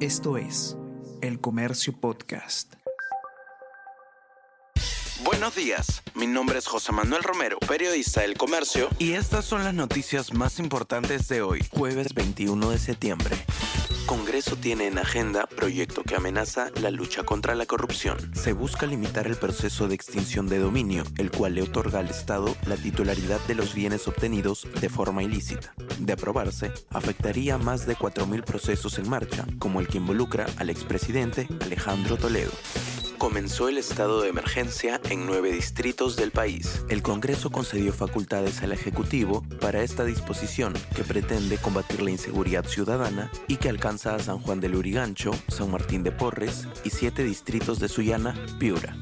Esto es El Comercio Podcast. Buenos días, mi nombre es José Manuel Romero, periodista del Comercio, y estas son las noticias más importantes de hoy, jueves 21 de septiembre. Congreso tiene en agenda proyecto que amenaza la lucha contra la corrupción. Se busca limitar el proceso de extinción de dominio, el cual le otorga al Estado la titularidad de los bienes obtenidos de forma ilícita. De aprobarse, afectaría más de 4.000 procesos en marcha, como el que involucra al expresidente Alejandro Toledo comenzó el estado de emergencia en nueve distritos del país. El Congreso concedió facultades al Ejecutivo para esta disposición que pretende combatir la inseguridad ciudadana y que alcanza a San Juan del Urigancho, San Martín de Porres y siete distritos de Sullana, Piura.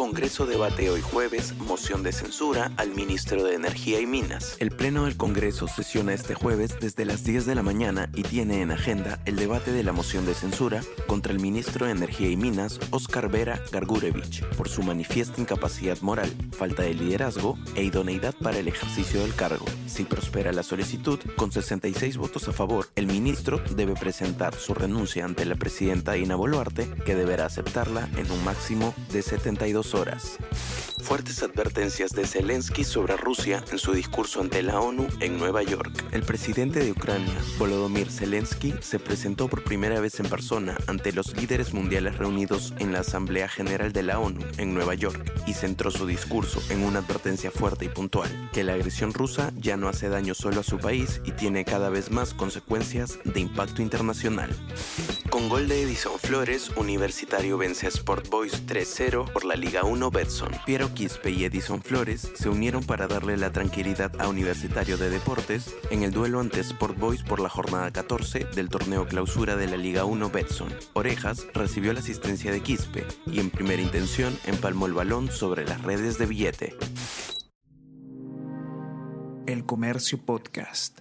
Congreso debate hoy jueves moción de censura al ministro de Energía y Minas. El Pleno del Congreso sesiona este jueves desde las 10 de la mañana y tiene en agenda el debate de la moción de censura contra el ministro de Energía y Minas, Oscar Vera Gargurevich, por su manifiesta incapacidad moral, falta de liderazgo e idoneidad para el ejercicio del cargo. Si prospera la solicitud, con 66 votos a favor, el ministro debe presentar su renuncia ante la presidenta Ina Boluarte, que deberá aceptarla en un máximo de 72 horas. Fuertes advertencias de Zelensky sobre Rusia en su discurso ante la ONU en Nueva York. El presidente de Ucrania, Volodymyr Zelensky, se presentó por primera vez en persona ante los líderes mundiales reunidos en la Asamblea General de la ONU en Nueva York y centró su discurso en una advertencia fuerte y puntual, que la agresión rusa ya no hace daño solo a su país y tiene cada vez más consecuencias de impacto internacional. Con gol de Edison Flores, Universitario vence a Sport Boys 3-0 por la Liga 1 Betson. Piero Quispe y Edison Flores se unieron para darle la tranquilidad a Universitario de Deportes en el duelo ante Sport Boys por la jornada 14 del torneo clausura de la Liga 1 Betson. Orejas recibió la asistencia de Quispe y en primera intención empalmó el balón sobre las redes de billete. El Comercio Podcast.